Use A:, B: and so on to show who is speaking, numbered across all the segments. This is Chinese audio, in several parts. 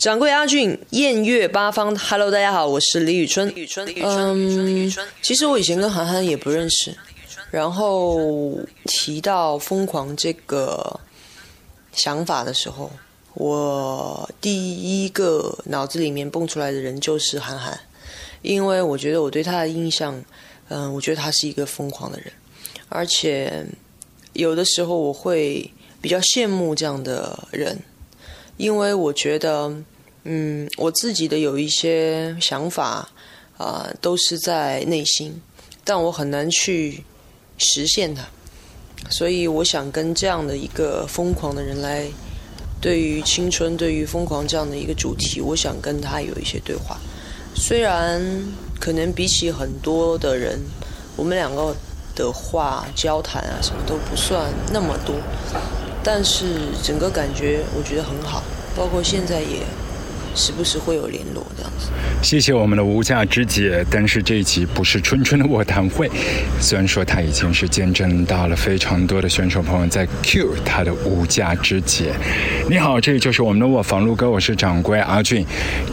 A: 掌柜阿俊，艳月八方，Hello，大家好，我是李宇春。宇春，宇春，宇春，宇春。其实我以前跟涵涵也不认识，然后提到疯狂这个想法的时候，我第一个脑子里面蹦出来的人就是涵涵，因为我觉得我对他的印象，嗯，我觉得他是一个疯狂的人，而且有的时候我会比较羡慕这样的人，因为我觉得。嗯，我自己的有一些想法，啊，都是在内心，但我很难去实现它，所以我想跟这样的一个疯狂的人来，对于青春，对于疯狂这样的一个主题，我想跟他有一些对话。虽然可能比起很多的人，我们两个的话交谈啊什么都不算那么多，但是整个感觉我觉得很好，包括现在也。时不时会有联络这样子。
B: 谢谢我们的无价之姐，但是这一集不是春春的卧谈会。虽然说他已经是见证到了非常多的选手朋友在 cue 他的无价之姐。你好，这里就是我们的卧房路哥，我是掌柜阿俊。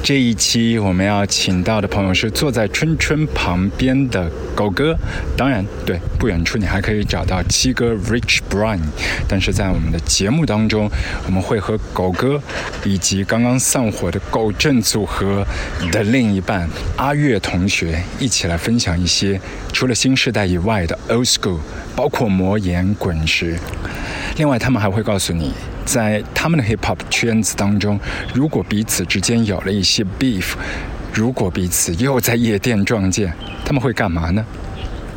B: 这一期我们要请到的朋友是坐在春春旁边的狗哥。当然，对不远处你还可以找到七哥 Rich Brian。但是在我们的节目当中，我们会和狗哥以及刚刚散伙的。狗镇组合的另一半阿月同学一起来分享一些除了新时代以外的 old school，包括魔岩滚石。另外，他们还会告诉你，在他们的 hip hop 圈子当中，如果彼此之间有了一些 beef，如果彼此又在夜店撞见，他们会干嘛呢？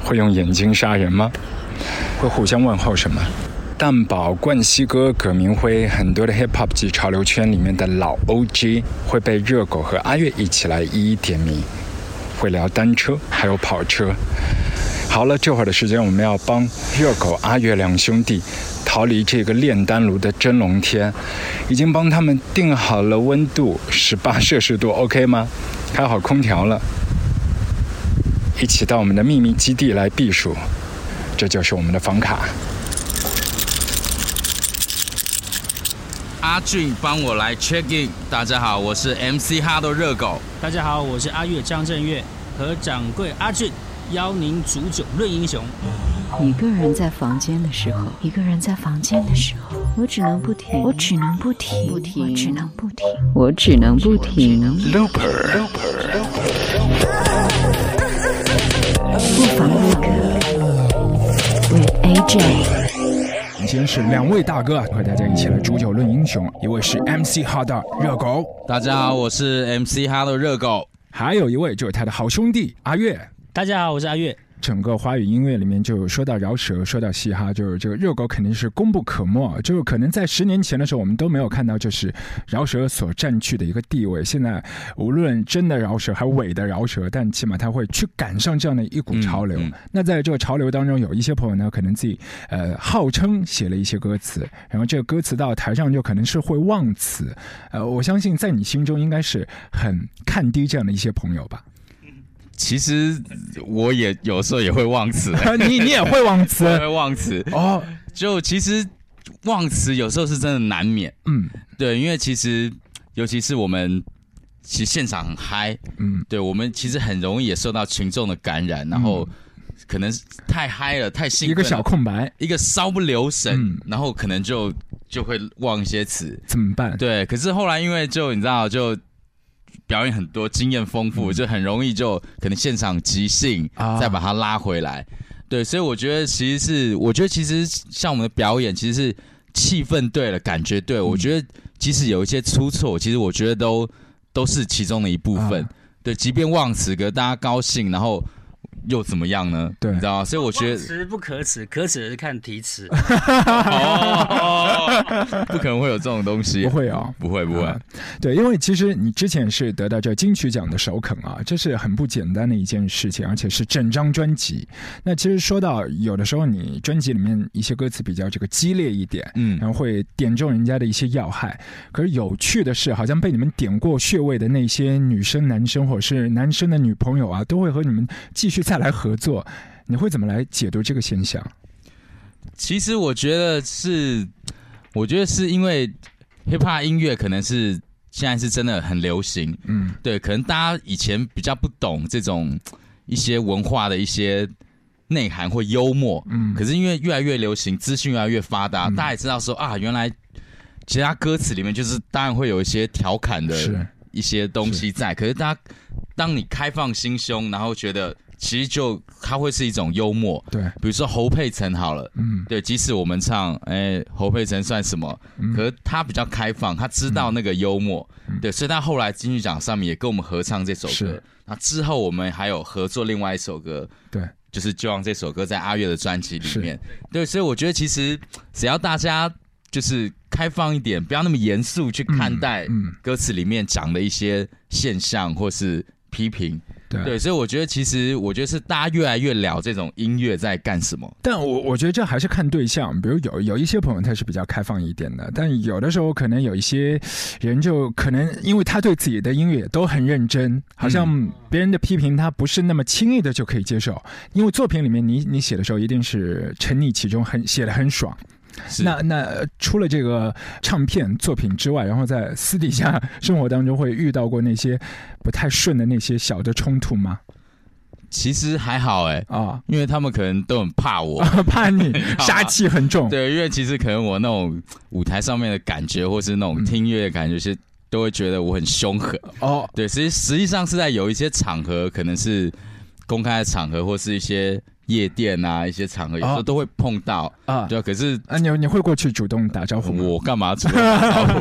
B: 会用眼睛杀人吗？会互相问候什么？蛋堡、冠希哥、葛明辉，很多的 hip hop 及潮流圈里面的老 OG 会被热狗和阿月一起来一一点名，会聊单车，还有跑车。好了，这会儿的时间我们要帮热狗、阿月两兄弟逃离这个炼丹炉的真龙天，已经帮他们定好了温度，十八摄氏度，OK 吗？开好空调了，一起到我们的秘密基地来避暑，这就是我们的房卡。
C: 阿俊帮我来 check in。大家好，我是 MC 哈的热狗。
D: 大家好，我是阿月张震岳和掌柜阿俊，邀您煮酒论英雄。
E: 一个人在房间的时候，一个人在房间的时候，我只能不停，我只能不停，不停，我只能不停，我只能不停。Looper，不妨一个，with AJ。
B: 今天是两位大哥和大家一起来煮酒论英雄，一位是 MC 哈的热狗，
C: 大家好，我是 MC 哈的热狗，
B: 还有一位就是他的好兄弟阿月，
D: 大家好，我是阿月。
B: 整个华语音乐里面，就说到饶舌，说到嘻哈，就是这个热狗肯定是功不可没。就是可能在十年前的时候，我们都没有看到，就是饶舌所占据的一个地位。现在无论真的饶舌还是伪的饶舌，但起码他会去赶上这样的一股潮流。那在这个潮流当中，有一些朋友呢，可能自己呃号称写了一些歌词，然后这个歌词到台上就可能是会忘词。呃，我相信在你心中应该是很看低这样的一些朋友吧。
C: 其实我也有时候也会忘词，
B: 你你也会忘词，
C: 会忘词。哦。就其实忘词有时候是真的难免，嗯，对，因为其实尤其是我们其实现场很嗨，嗯，对我们其实很容易也受到群众的感染，然后可能太嗨了，太兴奋，
B: 一个小空白，
C: 一个稍不留神，然后可能就就会忘一些词，
B: 怎么办？
C: 对，可是后来因为就你知道就。表演很多，经验丰富，就很容易就可能现场即兴，再把它拉回来。对，所以我觉得其实是，我觉得其实像我们的表演，其实是气氛对了，感觉对。我觉得即使有一些出错，其实我觉得都都是其中的一部分。对，即便忘词，可大家高兴，然后。又怎么样呢？
B: 对，
C: 你知道吗？所以我觉得
D: 词不可耻，可耻的是看题词。
C: 不可能会有这种东西，
B: 不会啊，
C: 不会不会。
B: 对，因为其实你之前是得到这金曲奖的首肯啊，这是很不简单的一件事情，而且是整张专辑。那其实说到有的时候，你专辑里面一些歌词比较这个激烈一点，嗯，然后会点中人家的一些要害。可是有趣的是，好像被你们点过穴位的那些女生、男生，或者是男生的女朋友啊，都会和你们继续。再来合作，你会怎么来解读这个现象？
C: 其实我觉得是，我觉得是因为 hiphop 音乐可能是现在是真的很流行。
B: 嗯，
C: 对，可能大家以前比较不懂这种一些文化的一些内涵或幽默，
B: 嗯。
C: 可是因为越来越流行，资讯越来越发达，大家也知道说啊，原来其他歌词里面就是当然会有一些调侃的一些东西在，可是大家当你开放心胸，然后觉得其实就它会是一种幽默，
B: 对，
C: 比如说侯佩岑好了。
B: 嗯
C: 对，即使我们唱，哎、侯佩岑算什么？
B: 嗯
C: 可是他比较开放，他知道那个幽默，对，所以他后来金曲奖上面也跟我们合唱这首歌
B: 是。
C: 那之后我们还有合作另外一首歌，
B: 对，
C: 就是就让这首歌在阿月的专辑里面。对，所以我觉得其实只要大家就是开放一点，不要那么严肃去看待
B: 嗯，
C: 歌词里面讲的一些现象或是批评。
B: 对
C: 对，所以我觉得其实我觉得是大家越来越聊这种音乐在干什么。
B: 但我我觉得这还是看对象，比如有有一些朋友他是比较开放一点的，但有的时候可能有一些人就可能因为他对自己的音乐都很认真，好像别人的批评他不是那么轻易的就可以接受，因为作品里面你你写的时候一定是沉溺其中，很写的很爽。
C: 是
B: 那那呃除了这个唱片作品之外，然后在私底下生活当中会遇到过那些不太顺的那些小的冲突吗？
C: 其实还好哎、
B: 啊，
C: 因为他们可能都很怕我。
B: 怕你 杀气很重。
C: 对，因为其实可能我那种舞台上面的感觉，或是那种听乐的感觉，是都会觉得我很凶狠。
B: 哦，
C: 对，实实际上是在有一些场合，可能是公开的场合，或是一些夜店啊，一些场合，有时候
B: 哦
C: 都会碰到。
B: 啊
C: 对啊，可是
B: 啊，你你会过去主动打招呼吗？
C: 我干嘛主动打招呼？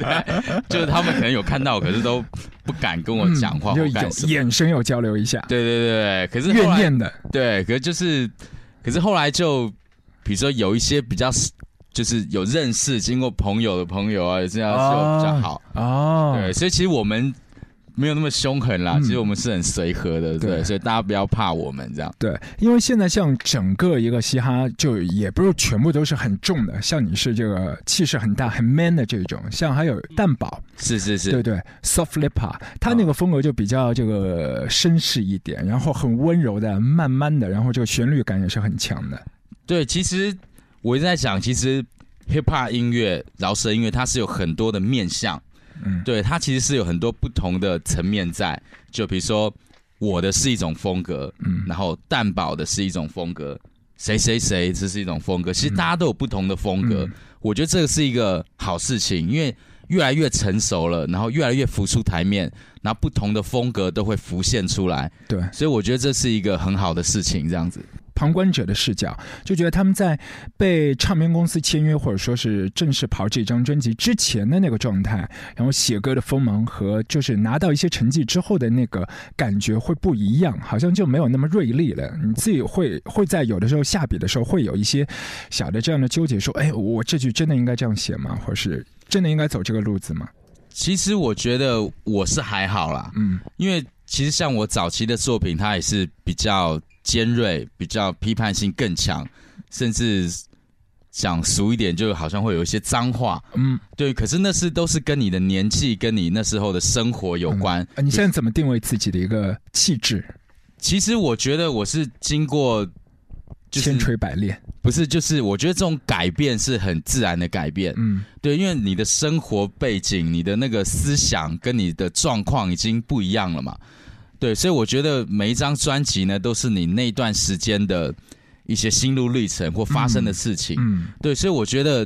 C: 对 就是他们可能有看到，可是都不敢跟我讲话
B: 嗯就眼神有交流一下，
C: 对对对，可是
B: 怨念的
C: 对，可是就是，可是后来就，比如说有一些比较，就是有认识、经过朋友的朋友啊，这样就比较好。
B: 哦。
C: 对，所以其实我们没有那么凶狠啦，
B: 嗯
C: 其实我们是很随和的，对，
B: 对
C: 所以大家不要怕我们这样。
B: 对，因为现在像整个一个嘻哈，就也不是全部都是很重的，像你是这个气势很大、很 man 的这种，像还有蛋堡，
C: 是是是，
B: 对对，soft lip hop，他那个风格就比较这个绅士一点，然后很温柔的、慢慢的，然后这个旋律感也是很强的。
C: 对，其实我一直在想，其实 hip hop 音乐、饶舌音乐，它是有很多的面向。
B: 嗯，
C: 对，它其实是有很多不同的层面在，就比如说我的是一种风格，
B: 嗯。
C: 然后蛋堡的是一种风格，谁谁谁这是一种风格，其实大家都有不同的风格，
B: 嗯。
C: 我觉得这个是一个好事情，因为越来越成熟了，然后越来越浮出台面，然后不同的风格都会浮现出来，
B: 对，
C: 所以我觉得这是一个很好的事情，这样子。
B: 旁观者的视角，就觉得他们在被唱片公司签约，或者说是正式跑这张专辑之前的那个状态，然后写歌的锋芒和就是拿到一些成绩之后的那个感觉会不一样，好像就没有那么锐利了。你自己会会在有的时候下笔的时候会有一些小的这样的纠结，说，哎，我这句真的应该这样写吗？或是真的应该走这个路子吗？
C: 其实我觉得我是还好啦，
B: 嗯
C: 因为其实像我早期的作品，它也是比较尖锐、比较批判性更强，甚至讲俗一点，就好像会有一些脏话。
B: 嗯，
C: 对，可是那是都是跟你的年纪、跟你那时候的生活有关。
B: 啊，你现在怎么定位自己的一个气质？
C: 其实我觉得我是经过，就是
B: 千锤百炼。
C: 不是，就是我觉得这种改变是很自然的改变。
B: 嗯
C: 对，因为你的生活背景、你的那个思想跟你的状况已经不一样了嘛。对，所以我觉得每一张专辑呢，都是你那段时间的一些心路历程或发生的事情。
B: 嗯
C: 对，所以我觉得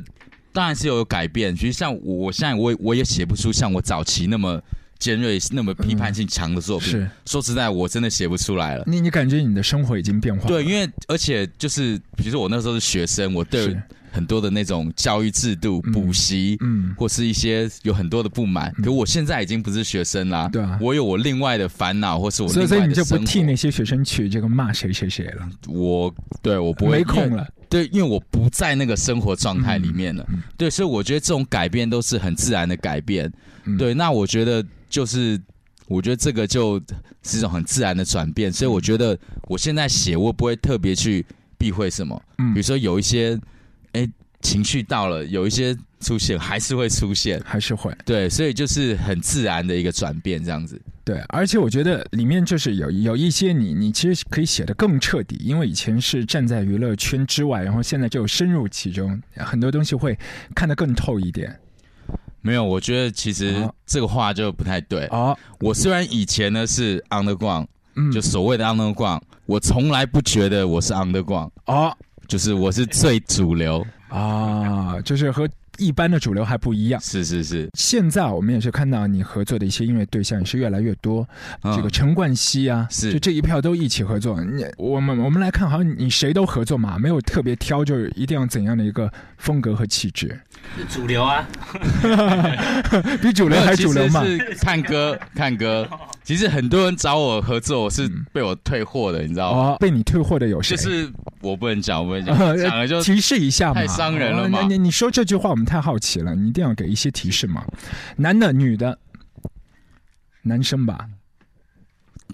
C: 当然是有改变。其实像我，我现在我也我也写不出像我早期那么尖锐、那么批判性强的作品。
B: 是
C: 说实在，我真的写不出来了。
B: 你你感觉你的生活已经变化了？
C: 对，因为而且就是，比如说我那时候是学生，我对
B: 是
C: 很多的那种教育制度、
B: 嗯
C: 补习，
B: 嗯
C: 或是一些有很多的不满。可我现在已经不是学生啦，
B: 对啊
C: 我有我另外的烦恼，或是我
B: 所以
C: 另
B: 所以你就不。替那些学生去这个骂谁谁谁了，
C: 我对我不会
B: 没空了。
C: 对，因为我不在那个生活状态里面了。
B: 嗯嗯
C: 对，所以我觉得这种改变都是很自然的改变。
B: 嗯
C: 对，那我觉得就是，我觉得这个就是一种很自然的转变。所以我觉得我现在写，我不会特别去避讳什么。
B: 嗯
C: 比如说有一些，哎，情绪到了，有一些出现，还是会出现。
B: 还是会
C: 对，所以就是很自然的一个转变，这样子。
B: 对，而且我觉得里面就是有有一些你你其实可以写的更彻底，因为以前是站在娱乐圈之外，然后现在就深入其中，很多东西会看得更透一点。
C: 没有，我觉得其实
B: 哦
C: 这个话就不太对。
B: 哦，
C: 我虽然以前呢是 underground，
B: 嗯，
C: 就所谓的 underground，我从来不觉得我是 underground，
B: 哦
C: 就是我是最主流。
B: 啊，就是和一般的主流还不一样。
C: 是是是，
B: 现在我们也是看到你合作的一些音乐对象也是越来越多，
C: 嗯
B: 这个陈冠希啊，
C: 是
B: 就这一票都一起合作。你我们我们来看，好像你谁都合作嘛，没有特别挑，就是一定要怎样的一个风格和气质，
D: 主流啊，
B: 比主流还主流嘛
C: 看歌看歌。其实很多人找我合作，我是被我退货的，你知道吗？
B: 哦，被你退货的有谁？
C: 就是我不能讲，我不能讲，讲了就
B: 提示一下嘛，
C: 太伤人了
B: 你你你说这句话，我们太好奇了，你一定要给一些提示嘛。男的、女的，男生吧？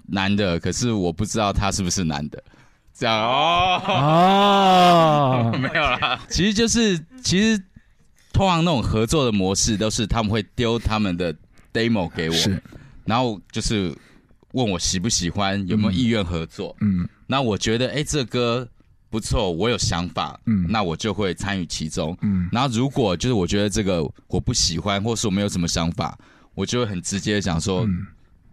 C: 男的，可是我不知道他是不是男的。这样哦，
B: 哦，
C: 没有啦，其实就是其实通常那种合作的模式都是他们会丢他们的 demo 给我，
B: 是，
C: 然后就是问我喜不喜欢，有没有意愿合作。
B: 嗯
C: 那我觉得，哎、这歌不错，我有想法，
B: 嗯
C: 那我就会参与其中。
B: 嗯
C: 然后如果就是我觉得这个我不喜欢，或是我没有什么想法，我就会很直接的讲说、
B: 嗯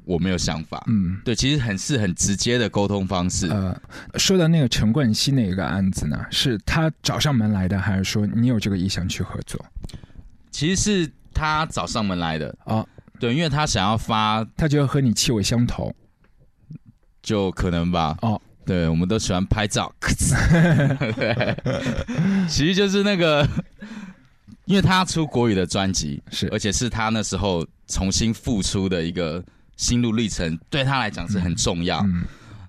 C: 我没有想法。
B: 嗯。
C: 对，其实很是很直接的沟通方式。
B: 呃，说到那个陈冠希那个案子呢，是他找上门来的，还是说你有这个意向去合作？
C: 其实是他找上门来的
B: 哦，
C: 对，因为他想要发，
B: 他觉得和你气味相投。
C: 就可能吧。
B: 哦，
C: 对，我们都喜欢拍照。对，其实就是那个，因为他出国语的专辑，
B: 是。
C: 而且是他那时候重新复出的一个心路历程，对他来讲是很重要。
B: 嗯。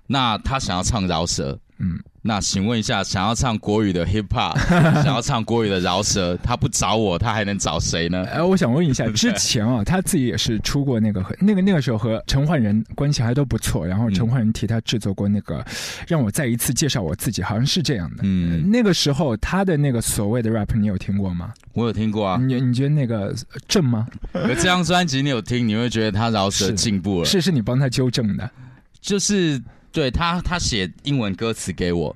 C: 那他想要唱饶舌，
B: 嗯，
C: 那请问一下，想要唱国语的 hip hop，想要唱国语的饶舌，他不找我，他还能找谁呢？
B: 哎，我想问一下，之前啊，他自己也是出过那个和那个那个时候和陈奂仁关系还都不错，然后陈奂仁替他制作过那个，让我再一次介绍我自己，好像是这样的。
C: 嗯，
B: 那个时候他的那个所谓的 rap，你有听过吗？
C: 我有听过啊。
B: 你你觉得那个呃正吗？
C: 可这张专辑你有听，你会觉得他饶舌进步了。
B: 是是你帮他纠正的。
C: 就是对他，他写英文歌词给我，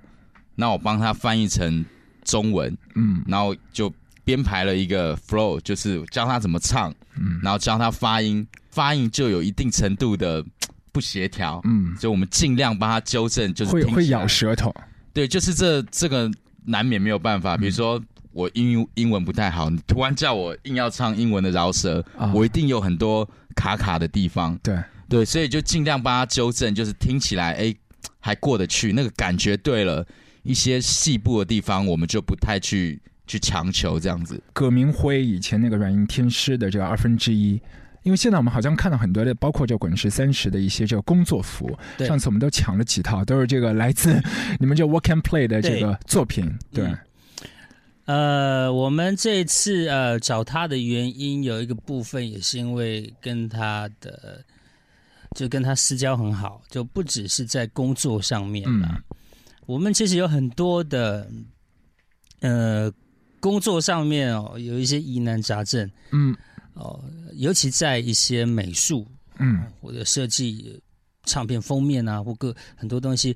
C: 那我帮他翻译成中文，
B: 嗯
C: 然后就编排了一个 flow，就是教他怎么唱，
B: 嗯
C: 然后教他发音，发音就有一定程度的不协调，
B: 嗯，
C: 所以我们尽量帮他纠正，就是
B: 会会咬舌头。
C: 对，就是这这个难免没有办法。比如说我英英文不太好，你突然叫我硬要唱英文的饶舌，
B: 啊
C: 我一定有很多卡卡的地方。
B: 对，
C: 对，所以就尽量帮他纠正，就是听起来哎还过得去，那个感觉对了。一些细部的地方，我们就不太去去强求这样子。
B: 葛明辉以前那个软硬天师的这个二分之一。因为现在我们好像看到很多的，包括这滚石三十的一些这个工作服，
D: 对
B: 上次我们都抢了几套，都是这个来自你们这 Work and Play 的这个作品。对，
D: 嗯呃，我们这次呃找他的原因有一个部分也是因为跟他的就跟他私交很好，就不只是在工作上面啦。
B: 嗯
D: 我们其实有很多的呃工作上面哦有一些疑难杂症
B: 嗯
D: 哦，尤其在一些美术
B: 嗯
D: 或者设计唱片封面啊，或各很多东西。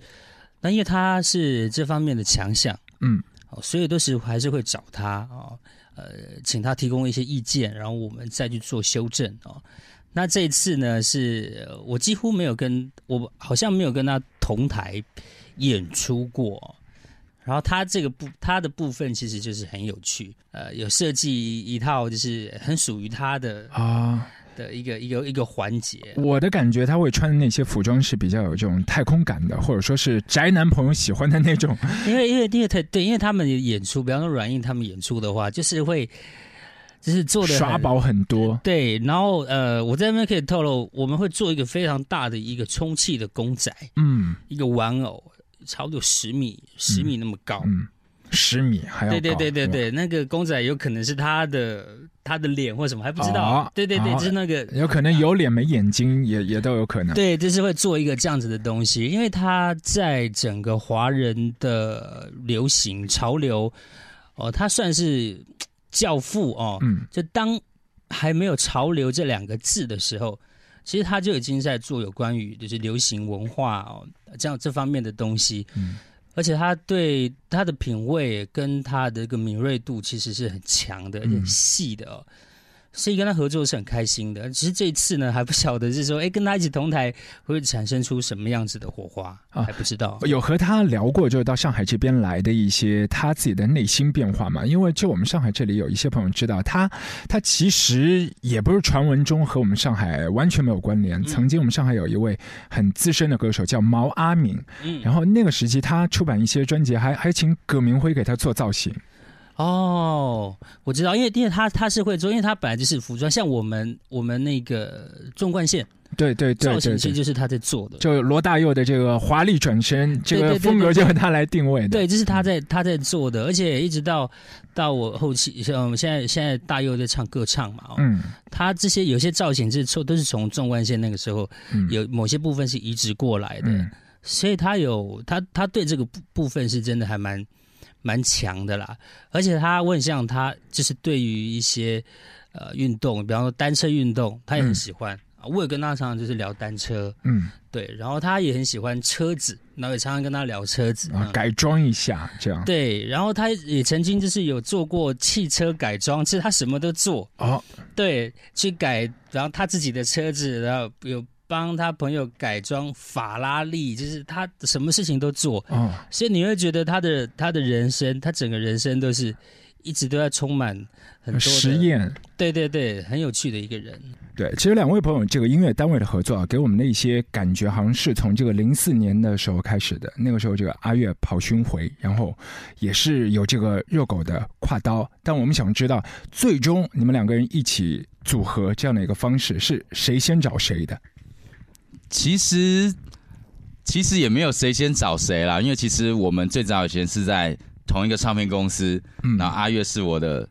D: 那因为他是这方面的强项，
B: 嗯
D: 哦，所以都是还是会找他哦，呃，请他提供一些意见，然后我们再去做修正哦。那这一次呢，是呃我几乎没有跟我好像没有跟他同台演出过哦、然后他这个部他的部分其实就是很有趣，呃，有设计一套就是很属于他的
B: 啊，
D: 的一个一个一个环节。
B: 我的感觉他会穿的那些服装是比较有这种太空感的，或者说是宅男朋友喜欢的那种。
D: 因为因为因为他对，因为他们演出，比方说软硬他们演出的话，就是会就是做的
B: 耍宝很多。
D: 对，然后呃，我在那边可以透露，我们会做一个非常大的一个充气的公仔，
B: 嗯
D: 一个玩偶，差不多十米十米那么高。
B: 嗯，十米还要
D: 对对对对对，那个公仔有可能是他的他的脸或什么还不知道。
B: 哦
D: 对对对，
B: 哦
D: 就是那个
B: 有可能有脸没眼睛，也也都有可能。
D: 对，就是会做一个这样子的东西，因为它在整个华人的流行潮流，哦，它算是嘖教父哦。
B: 嗯
D: 就当还没有“潮流”这两个字的时候，其实他就已经在做有关于就是流行文化哦这样这方面的东西。
B: 嗯
D: 而且他对他的品味跟他的一个敏锐度其实是很强的，而且很细的哦。所以跟他合作是很开心的。只是这一次呢，还不晓得是说，哎，跟他一起同台会产生出什么样子的火花啊？还不知道。
B: 有和他聊过，就是到上海这边来的一些他自己的内心变化嘛？因为就我们上海这里有一些朋友知道，他他其实也不是传闻中和我们上海完全没有关联。曾经我们上海有一位很资深的歌手叫毛阿敏，嗯，然后那个时期他出版一些专辑，还还请葛明辉给他做造型。
D: 哦，我知道，因为因为他他是会做，因为他本来就是服装，像我们我们那个纵贯线，
B: 对对对，造
D: 型其实就是他在做的。
B: 就罗大佑的这个华丽转身，这个风格就是他来定位的。
D: 对，这是他在他在做的，而且一直到到我后期，像我们现在现在大佑在唱歌唱嘛，嗯，他这些有些造型是从都是从纵贯线那个时候有某些部分是移植过来的，所以他有他他对这个部部分是真的还蛮。蛮强的啦，而且他我很像他，就是对于一些呃运动，比方说单车运动，他也很喜欢啊。我也跟他常常就是聊单车，嗯，对，然后他也很喜欢车子，然后也常常跟他聊车子
B: 啊，改装一下这样。
D: 对，然后他也曾经就是有做过汽车改装，其实他什么都做哦，对，去改，然后他自己的车子，然后有。帮他朋友改装法拉利，就是他什么事情都做，嗯所以你会觉得他的他的人生，他整个人生都是一直都在充满很多
B: 实验。
D: 对对对，很有趣的一个人。
B: 对，其实两位朋友这个音乐单位的合作啊，给我们的一些感觉，好像是从这个零四年的时候开始的。那个时候，这个阿月跑巡回，然后也是有这个热狗的挎刀。但我们想知道，最终你们两个人一起组合这样的一个方式，是谁先找谁的？
C: 其实，其实也没有谁先找谁啦，因为其实我们最早以前是在同一个唱片公司，嗯。然后阿月是我的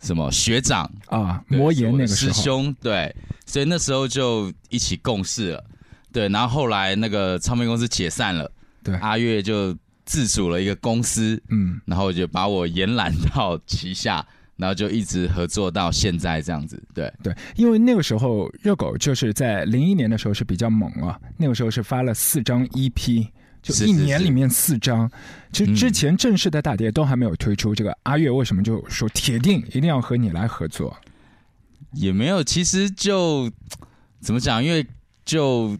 C: 什么学长
B: 啊，魔岩那个
C: 师兄，对，所以那时候就一起共事了，对，然后后来那个唱片公司解散了，
B: 对，
C: 阿月就自主了一个公司，嗯，然后就把我延揽到旗下。然后就一直合作到现在这样子，对。
B: 对，因为那个时候热狗就是在零一年的时候是比较猛啊，那个时候是发了四张 EP，就一年里面四张，其实之前正式的大碟都还没有推出，这个阿月为什么就说铁定一定要和你来合作？
C: 也没有，其实就怎么讲，因为就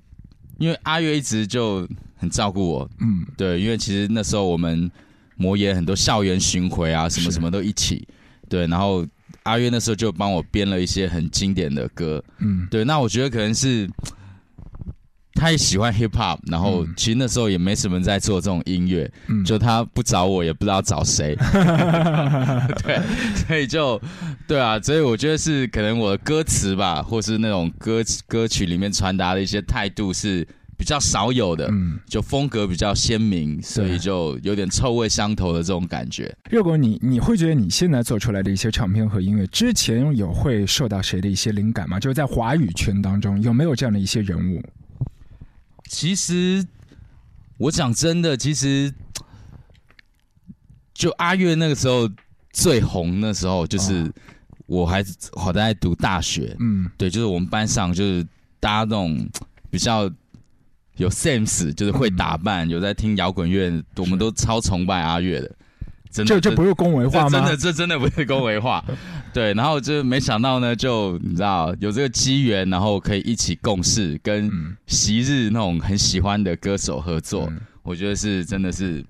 C: 因为阿月一直就很照顾我，嗯，对，因为其实那时候我们魔岩很多校园巡回啊，什么什么都一起。对，然后阿约那时候就帮我编了一些很经典的歌，嗯，对，那我觉得可能是他也喜欢 hip hop，然后其实那时候也没什么在做这种音乐，嗯。就他不找我也不知道找谁，对，所以就对啊，所以我觉得是可能我的歌词吧，或是那种歌歌曲里面传达的一些态度是。比较少有的，嗯，就风格比较鲜明，所以就有点臭味相投的这种感觉。
B: 如果你你会觉得你现在做出来的一些唱片和音乐，之前有会受到谁的一些灵感吗？就是在华语圈当中有没有这样的一些人物？
C: 其实我讲真的，其实就阿月那个时候最红的时候，就是我还好在读大学，嗯，对，就是我们班上就是大家那种比较。有 sense 就是会打扮，有在听摇滚乐，我们都超崇拜阿月的。
B: 真的，这这不是恭维话吗？
C: 真的，这真的不是恭维话。对，然后就没想到呢，就你知道有这个机缘，然后可以一起共事，跟昔日那种很喜欢的歌手合作，我觉得是真的是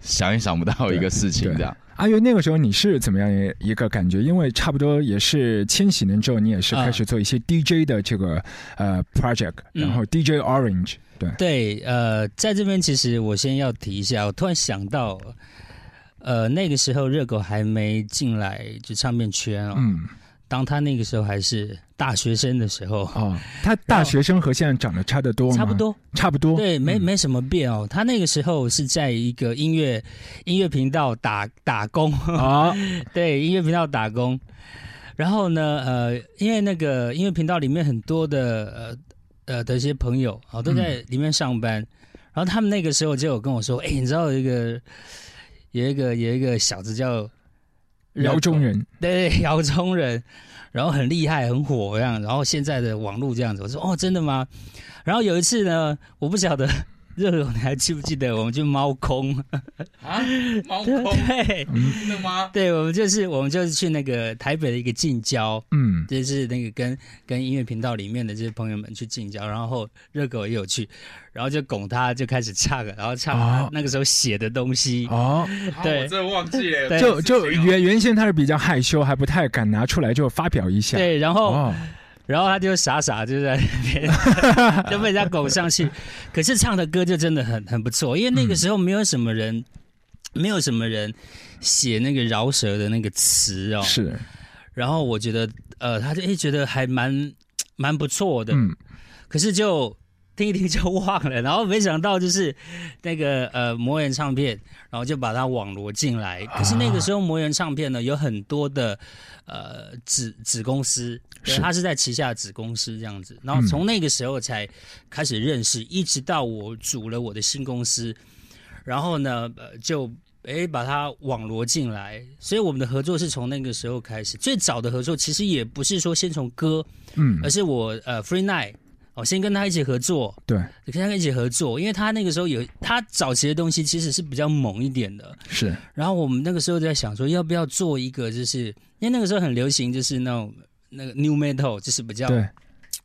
C: 想也想不到一个事情这样。
B: 阿月，那个时候你是怎么样一个感觉？因为差不多也是千禧年之后，你也是开始做一些 DJ 的这个呃 project，然后 DJ Orange，对
D: 对，呃，在这边其实我先要提一下，我突然想到，呃，那个时候热狗还没进来就唱片圈哦。当他那个时候还是大学生的时候啊，
B: 他大学生和现在长得差得多吗？
D: 差不多，
B: 差不多。
D: 对，没没什么变哦。他那个时候是在一个音乐音乐频道打打工啊，对，音乐频道打工。然后呢，呃，因为那个音乐频道里面很多的呃呃的一些朋友啊都在里面上班，然后他们那个时候就有跟我说：“哎，你知道有一个有一个有一个小子叫。”
B: 姚中人，
D: 对对，姚中人，然后很厉害，很火这样，然后现在的网络这样子，我说哦，真的吗？然后有一次呢，我不晓得热狗，你还记不记得我们去猫空？
C: 啊，猫
D: 对
C: 空？
D: 对
C: 真的吗？
D: 对，我们就是我们就是去那个台北的一个近郊，
B: 嗯，
D: 就是那个跟跟音乐频道里面的这些朋友们去近郊，然后热狗也有去，然后就拱他就开始唱，然后唱那个时候写的东西。
B: 哦，
D: 对。
C: 啊我真的忘记了，
B: 就就原原先他是比较害羞，还不太敢拿出来就发表一下。
D: 对，然后、
B: 哦，
D: 然后他就傻傻就在 那边就被人家拱上去，可是唱的歌就真的很很不错，因为那个时候没有什么人，没有什么人写那个饶舌的那个词哦，
B: 是，
D: 然后我觉得呃，他就诶觉得还蛮蛮不错的，
B: 嗯，
D: 可是就听一听就忘了，然后没想到就是那个呃魔岩唱片，然后就把它网罗进来。可是那个时候魔岩唱片呢有很多的呃子子公司，它是在旗下子公司这样子。然后从那个时候才开始认识，一直到我组了我的新公司，然后呢呃就。哎，把它网罗进来，所以我们的合作是从那个时候开始。最早的合作其实也不是说先从歌，
B: 嗯
D: 而，是我呃 Free Night 哦，先跟他一起合作，
B: 对，
D: 跟他一起合作，因为他那个时候有他早期的东西其实是比较猛一点的，
B: 是，
D: 然后我们那个时候在想说要不要做一个，就是因为那个时候很流行，就是那种那个 New Metal，就是比较
B: 对，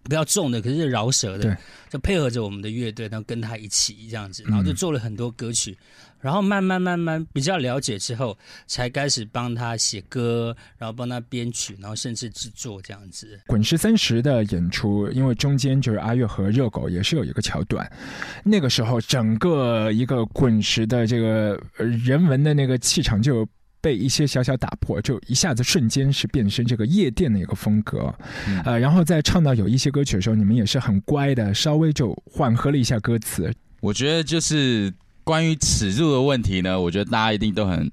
D: 比较重的，可是饶舌
B: 对
D: 的，就配合着我们的乐队，然后跟他一起这样子，
B: 嗯
D: 然后就做了很多歌曲，然后慢慢慢慢比较了解之后，才开始帮他写歌，然后帮他编曲，然后甚至制作这样子。
B: 滚石三十的演出，因为中间就是阿月和热狗也是有一个桥段，那个时候整个一个滚石的这个呃人文的那个气场就。被一些小小打破，就一下子瞬间是变身这个夜店的一个风格，
C: 嗯。
B: 呃，然后在唱到有一些歌曲的时候，你们也是很乖的，稍微就缓和了一下歌词，
C: 我觉得就是关于尺度的问题呢，我觉得大家一定都很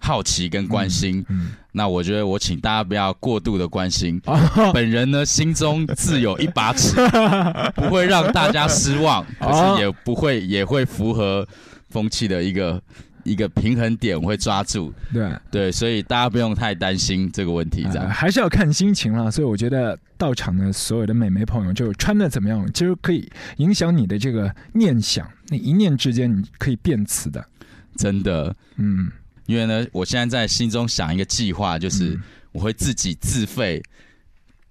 C: 好奇跟关心。
B: 嗯，
C: 那我觉得我请大家不要过度的关心，
B: 哦，
C: 本人呢心中自有一把尺，不会让大家失望，可
B: 哦
C: 是也不会也会符合风气的一个一个平衡点，我会抓住。
B: 对，
C: 对，所以大家不用太担心这个问题，这
B: 呃
C: 样。
B: 还是要看心情啦。所以我觉得到场的所有的美眉朋友，就穿的怎么样，其实可以影响你的这个念想，那一念之间你可以变词的。
C: 真的，
B: 嗯，
C: 因为呢，我现在在心中想一个计划，就是
B: 嗯
C: 我会自己自费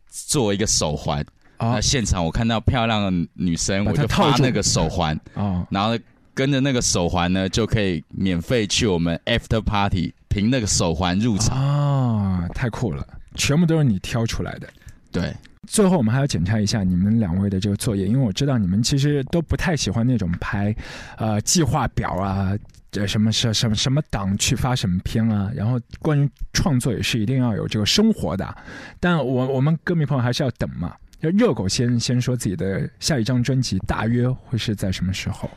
C: 做一个手环。
B: 哦
C: 那现场我看到漂亮的女生，我就套那个手环，
B: 哦，
C: 然后跟着那个手环呢，就可以免费去我们 after party，凭那个手环入场。
B: 啊，太酷了，全部都是你挑出来的。
C: 对，
B: 最后，我们还要检查一下你们两位的这个作业，因为我知道你们其实都不太喜欢那种排，呃，计划表啊，这什么什什么什么档去发什么片啊。然后关于创作也是一定要有这个生活的，但我我们歌迷朋友还是要等嘛。就热狗先先说自己的下一张专辑大约会是在什么时候？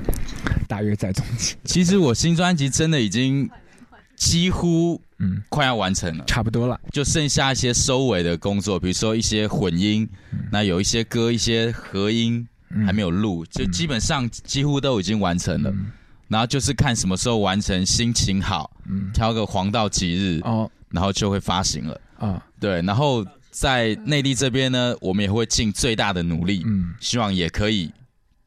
B: 大约在冬季，
C: 其实我新专辑真的已经几乎
B: 嗯，
C: 快要完成了，
B: 差不多了。
C: 就剩下一些收尾的工作，比如说一些混音，那有一些歌一些合音
B: 嗯。
C: 还没有录，就基本上几乎都已经完成了。
B: 嗯。
C: 然后就是看什么时候完成，心情好，
B: 嗯，
C: 挑个黄道吉日，
B: 哦。
C: 然后就会发行了。
B: 啊，
C: 对，然后在内地这边呢，我们也会尽最大的努力，
B: 嗯
C: 希望也可以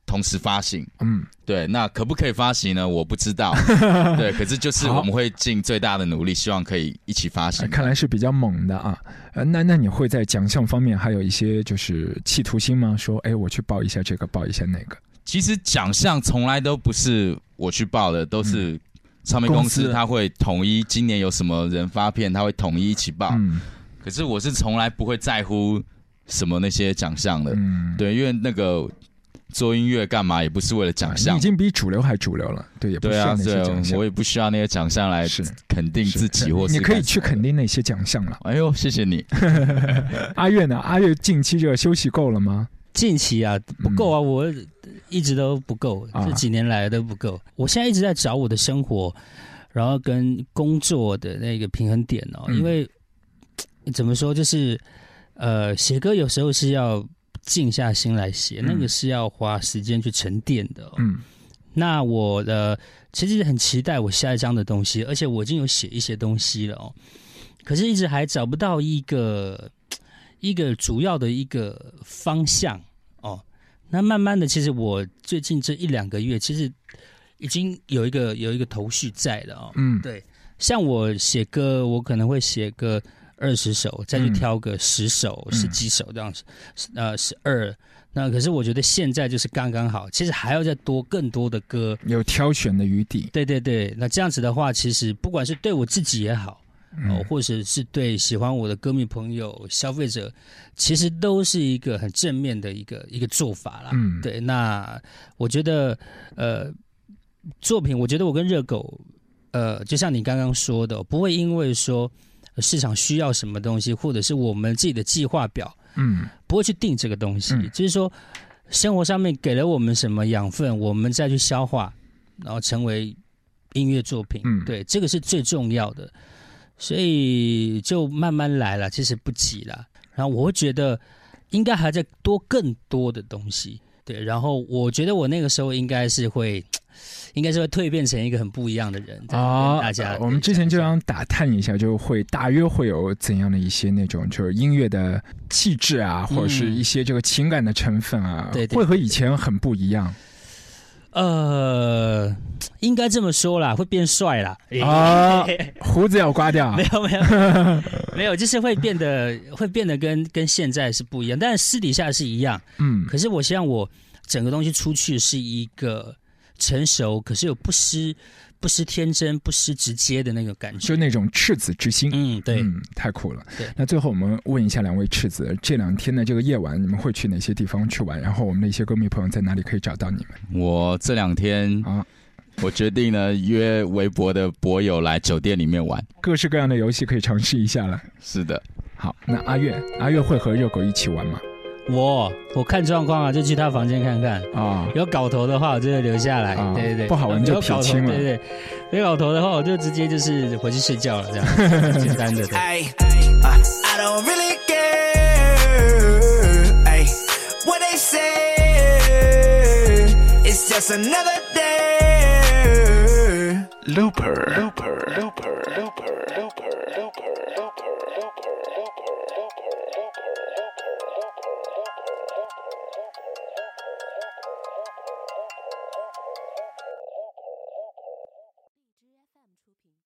C: 同时发行。
B: 嗯，
C: 对，那可不可以发行呢？我不知道。对，可是就是我们会尽最大的努力，希望可以一起发行
B: 呃。看来是比较猛的啊。呃，那那你会在奖项方面还有一些就是企图心吗？说，哎，我去报一下这个，报一下那个。
C: 其实奖项从来都不是我去报的，都是唱片公
B: 司
C: 他会统一今年有什么人发片，他会统一一起报。
B: 嗯
C: 可是我是从来不会在乎什么那些奖项的，
B: 嗯，
C: 对，因为那个做音乐干嘛也不是为了奖项
B: 已。经比主流还主流了，对，也不需要那些
C: 对啊，
B: 奖项。
C: 我也不需要那些奖项来肯定自己，或是
B: 你可以去肯。定那些奖项了。
C: 哎呦，谢谢你。
B: 阿月呢？阿月近期这个休息够了吗？
D: 近期啊不够啊，我一直都不够，
B: 啊
D: 这几年来都不够。我现在一直在找我的生活，然后跟工作的那个平衡点哦，
B: 嗯
D: 因为怎么说，就是呃，写歌有时候是要静下心来写，
B: 嗯
D: 那个是要花时间去沉淀的、哦。
B: 嗯
D: 那我的其实很期待我下一张的东西，而且我已经有写一些东西了哦，可是一直还找不到一个一个主要的一个方向哦。那慢慢的，其实我最近这一两个月，其实已经有一个有一个头绪在了哦。
B: 嗯，
D: 对，像我写歌，我可能会写个二十首，再去挑个十首、十几首这样子，呃，十二。那可是我觉得现在就是刚刚好，其实还要再多更多的歌，
B: 有挑选的余地。
D: 对对对，那这样子的话，其实不管是对我自己也好，哦，或者是对喜欢我的歌迷朋友、消费者，其实都是一个很正面的一个一个做法啦。
B: 嗯，
D: 对。那我觉得，呃，作品，我觉得我跟热狗，呃，就像你刚刚说的，不会因为说市场需要什么东西，或者是我们自己的计划表。
B: 嗯，
D: 不会去定这个东西，就是说，生活上面给了我们什么养分，我们再去消化，然后成为音乐作品。嗯，对，这个是最重要的，所以就慢慢来了，其实不急了。然后我会觉得，应该还在多更多的东西。对，然后我觉得我那个时候应该是会。应该是会蜕变成一个很不一样的人啊！大家，
B: 我们之前就想打探一下，就会大约会有怎样的一些那种，就是音乐的气质啊，或者是一些这个情感的成分啊，
D: 对，
B: 会和以前很不一样。
D: 呃，应该这么说啦，会变帅啦
B: 啊，胡子要刮掉？
D: 没有没有 没有，就是会变得会变得跟跟现在是不一样，但是私底下是一样。嗯，可是我希望我整个东西出去是一个。成熟，可是又不失不失天真、不失直接的那个感觉，
B: 就那种赤子之心。
D: 嗯，对，嗯，
B: 太酷了。
D: 对，
B: 那最后我们问一下两位赤子，这两天的这个夜晚，你们会去哪些地方去玩？然后我们的一些歌迷朋友在哪里可以找到你们？
C: 我这两天啊，我决定呢约微博的博友来酒店里面玩，
B: 各式各样的游戏可以尝试一下了。
C: 是的，
B: 好，那阿月，阿月会和热狗一起玩吗？
D: 我我看状况啊，就去他房间看看啊。有搞头的话，我就会留下来。对对对，
B: 不好玩就撇清了。
D: 对对，没搞头的话，我就直接就是回去睡觉了，这样 简单的。
B: Looper，Looper，Looper，Looper。